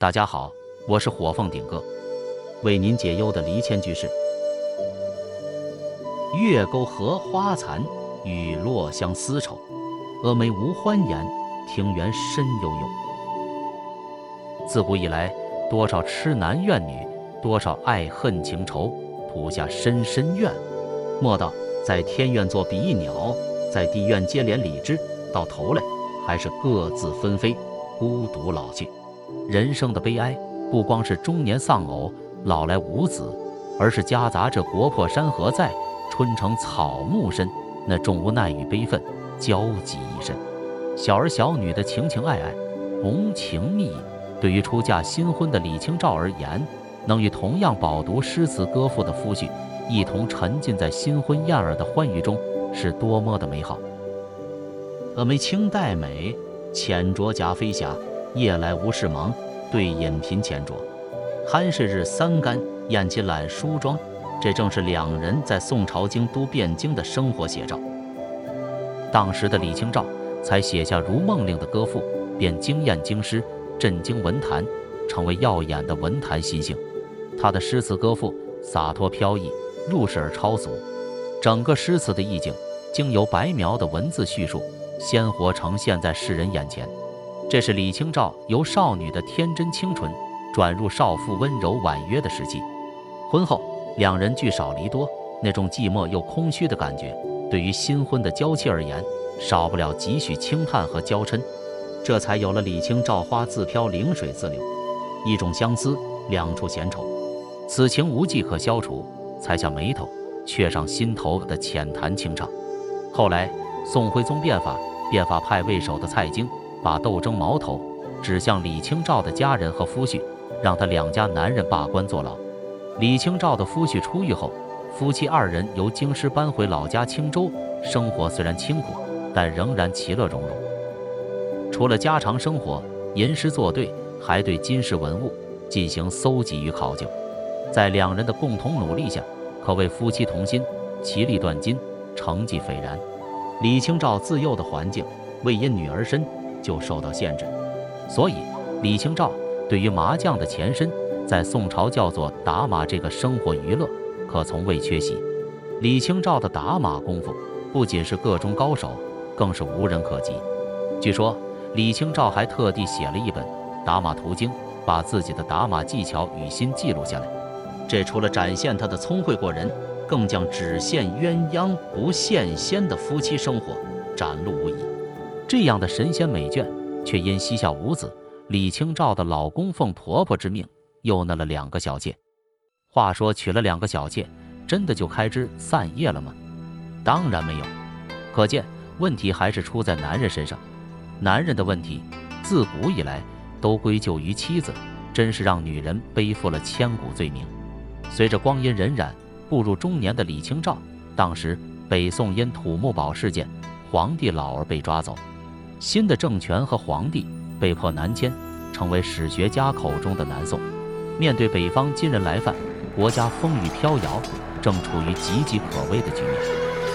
大家好，我是火凤顶哥，为您解忧的离牵居士。月沟荷花残，雨落相思愁。峨眉无欢颜，庭园深幽幽。自古以来，多少痴男怨女，多少爱恨情仇，吐下深深怨。莫道在天愿作比翼鸟，在地愿接连理枝，到头来还是各自纷飞，孤独老去。人生的悲哀，不光是中年丧偶、老来无子，而是夹杂着国破山河在，春城草木深，那种无奈与悲愤。交集一身，小儿小女的情情爱爱，浓情蜜意，对于出嫁新婚的李清照而言，能与同样饱读诗词歌赋的夫婿一同沉浸在新婚燕尔的欢愉中，是多么的美好。蛾眉清黛美，浅酌舳飞霞。夜来无事忙，对饮频浅酌。酣睡日三竿，宴起懒梳妆。这正是两人在宋朝京都汴京的生活写照。当时的李清照才写下如梦令的歌赋，便惊艳京师，震惊文坛，成为耀眼的文坛新星。他的诗词歌赋洒脱飘逸，入世而超俗，整个诗词的意境经由白描的文字叙述，鲜活呈现在世人眼前。这是李清照由少女的天真清纯，转入少妇温柔婉约的时期。婚后，两人聚少离多，那种寂寞又空虚的感觉。对于新婚的娇妻而言，少不了几许轻叹和娇嗔，这才有了“李清照花自飘零水自流，一种相思，两处闲愁，此情无计可消除，才下眉头，却上心头”的浅谈清唱。后来，宋徽宗变法，变法派为首的蔡京把斗争矛头指向李清照的家人和夫婿，让他两家男人罢官坐牢。李清照的夫婿出狱后。夫妻二人由京师搬回老家青州，生活虽然清苦，但仍然其乐融融。除了家常生活、吟诗作对，还对金石文物进行搜集与考究。在两人的共同努力下，可谓夫妻同心，其利断金，成绩斐然。李清照自幼的环境未因女儿身就受到限制，所以李清照对于麻将的前身，在宋朝叫做打马这个生活娱乐。可从未缺席。李清照的打马功夫不仅是个中高手，更是无人可及。据说李清照还特地写了一本《打马图经》，把自己的打马技巧与心记录下来。这除了展现他的聪慧过人，更将只羡鸳鸯不羡仙的夫妻生活展露无遗。这样的神仙美眷，却因膝下无子，李清照的老公奉婆婆之命，又纳了两个小妾。话说娶了两个小妾，真的就开枝散叶了吗？当然没有，可见问题还是出在男人身上。男人的问题自古以来都归咎于妻子，真是让女人背负了千古罪名。随着光阴荏苒，步入中年的李清照，当时北宋因土木堡事件，皇帝老儿被抓走，新的政权和皇帝被迫南迁，成为史学家口中的南宋。面对北方金人来犯。国家风雨飘摇，正处于岌岌可危的局面。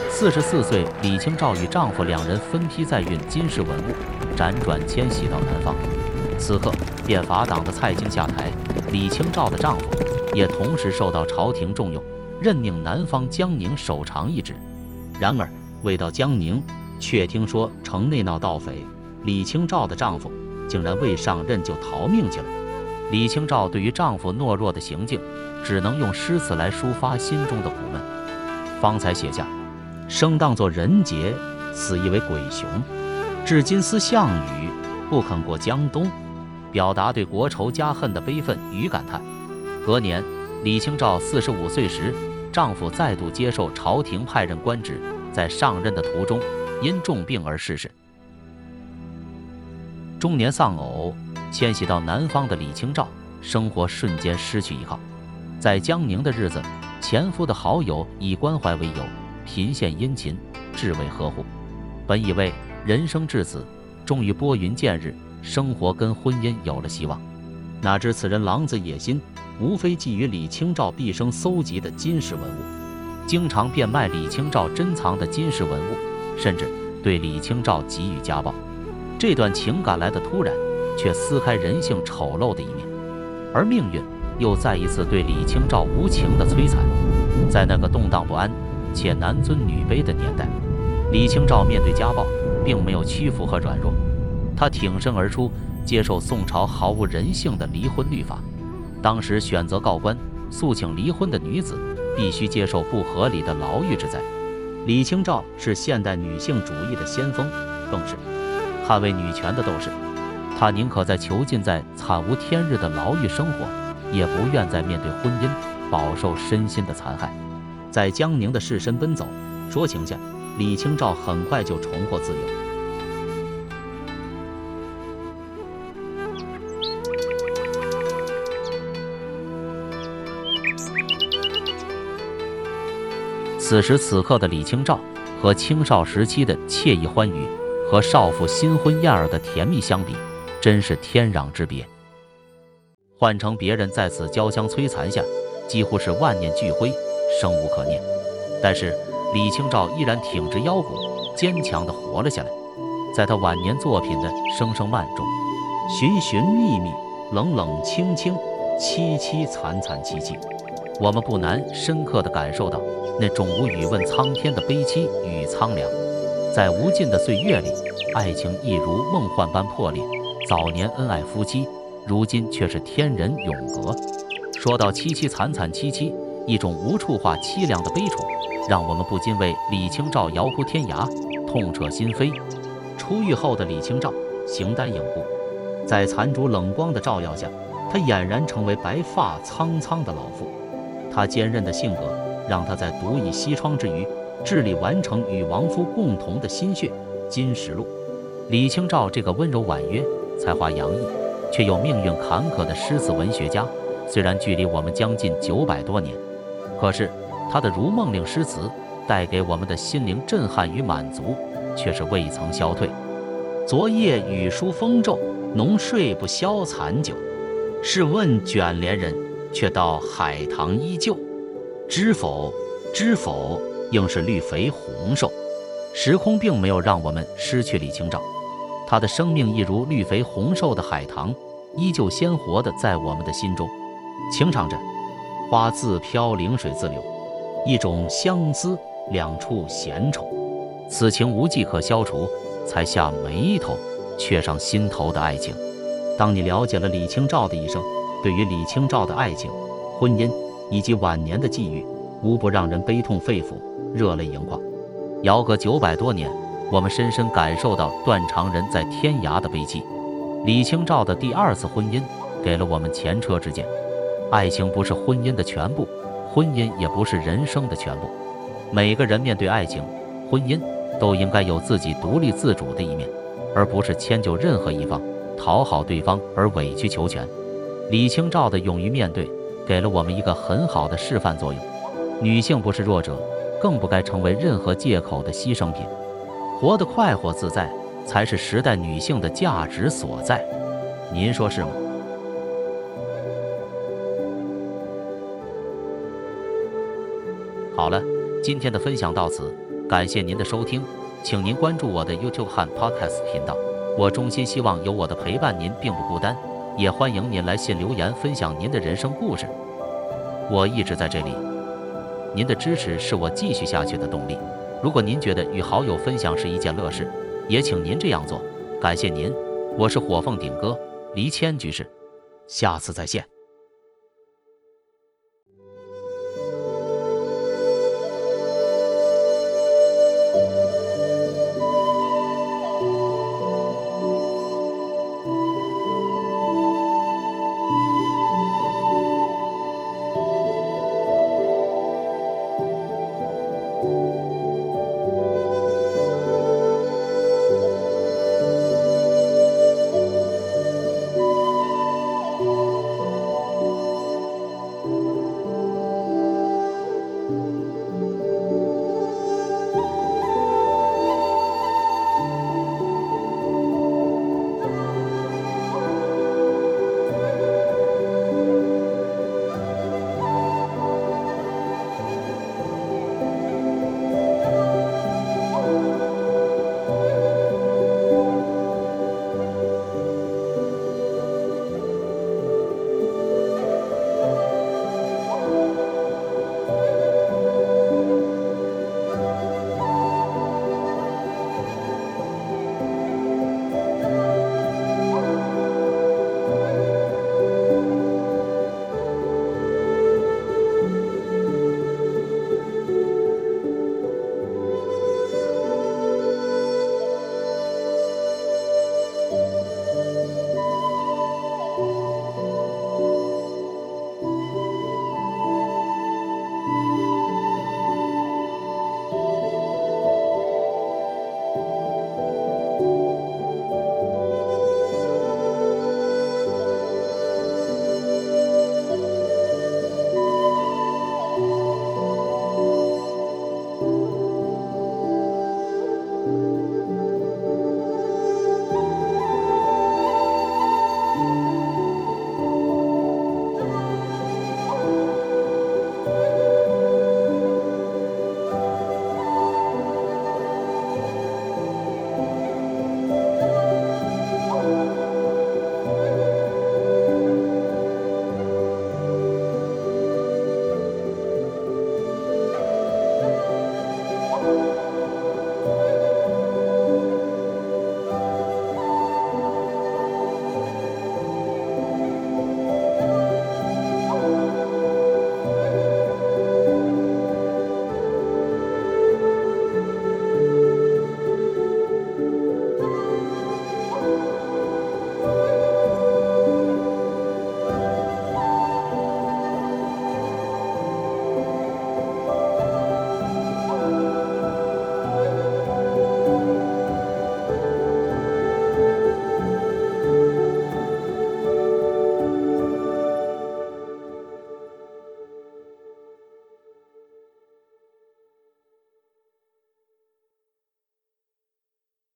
四十四岁，李清照与丈夫两人分批载运金氏文物，辗转迁徙到南方。此刻，变法党的蔡京下台，李清照的丈夫也同时受到朝廷重用，任命南方江宁守长一职。然而，未到江宁，却听说城内闹盗匪，李清照的丈夫竟然未上任就逃命去了。李清照对于丈夫懦弱的行径，只能用诗词来抒发心中的苦闷，方才写下“生当作人杰，死亦为鬼雄。至今思项羽，不肯过江东”，表达对国仇家恨的悲愤与感叹。隔年，李清照四十五岁时，丈夫再度接受朝廷派任官职，在上任的途中因重病而逝世。中年丧偶，迁徙到南方的李清照，生活瞬间失去依靠。在江宁的日子，前夫的好友以关怀为由，频献殷勤，至为呵护。本以为人生至此，终于拨云见日，生活跟婚姻有了希望，哪知此人狼子野心，无非觊觎李清照毕生搜集的金石文物，经常变卖李清照珍藏的金石文物，甚至对李清照给予家暴。这段情感来得突然，却撕开人性丑陋的一面。而命运又再一次对李清照无情的摧残。在那个动荡不安且男尊女卑的年代，李清照面对家暴，并没有屈服和软弱，她挺身而出，接受宋朝毫无人性的离婚律法。当时选择告官诉请离婚的女子，必须接受不合理的牢狱之灾。李清照是现代女性主义的先锋，更是捍卫女权的斗士。她宁可在囚禁在惨无天日的牢狱生活，也不愿再面对婚姻饱受身心的残害。在江宁的士绅奔走，说情下，李清照很快就重获自由。此时此刻的李清照，和青少时期的惬意欢愉，和少妇新婚燕尔的甜蜜相比，真是天壤之别。换成别人在此交相摧残下，几乎是万念俱灰，生无可恋。但是李清照依然挺直腰骨，坚强地活了下来。在她晚年作品的声声慢中，寻寻觅觅，冷冷清清，凄凄惨惨戚戚，我们不难深刻地感受到那种无语问苍天的悲凄与苍凉。在无尽的岁月里，爱情一如梦幻般破裂。早年恩爱夫妻，如今却是天人永隔。说到凄凄惨惨戚戚，一种无处话凄凉的悲楚，让我们不禁为李清照遥呼天涯，痛彻心扉。出狱后的李清照，形单影孤，在残烛冷光的照耀下，她俨然成为白发苍苍的老妇。她坚韧的性格，让他在独倚西窗之余，致力完成与亡夫共同的心血《金石录》。李清照这个温柔婉约，才华洋溢，却又命运坎坷的诗词文学家，虽然距离我们将近九百多年，可是他的如梦令诗词带给我们的心灵震撼与满足，却是未曾消退。昨夜雨疏风骤，浓睡不消残酒。试问卷帘人，却道海棠依旧。知否，知否，应是绿肥红瘦。时空并没有让我们失去李清照。她的生命一如绿肥红瘦的海棠，依旧鲜活的在我们的心中，轻唱着“花自飘零水自流”，一种相思两处闲愁，此情无计可消除，才下眉头，却上心头的爱情。当你了解了李清照的一生，对于李清照的爱情、婚姻以及晚年的际遇，无不让人悲痛肺腑，热泪盈眶。遥隔九百多年。我们深深感受到断肠人在天涯的悲戚。李清照的第二次婚姻给了我们前车之鉴：爱情不是婚姻的全部，婚姻也不是人生的全部。每个人面对爱情、婚姻，都应该有自己独立自主的一面，而不是迁就任何一方，讨好对方而委曲求全。李清照的勇于面对，给了我们一个很好的示范作用：女性不是弱者，更不该成为任何借口的牺牲品。活得快活自在，才是时代女性的价值所在。您说是吗？好了，今天的分享到此，感谢您的收听，请您关注我的 YouTube 和 Podcast 频道。我衷心希望有我的陪伴，您并不孤单。也欢迎您来信留言分享您的人生故事。我一直在这里，您的支持是我继续下去的动力。如果您觉得与好友分享是一件乐事，也请您这样做。感谢您，我是火凤顶哥黎谦居士，下次再见。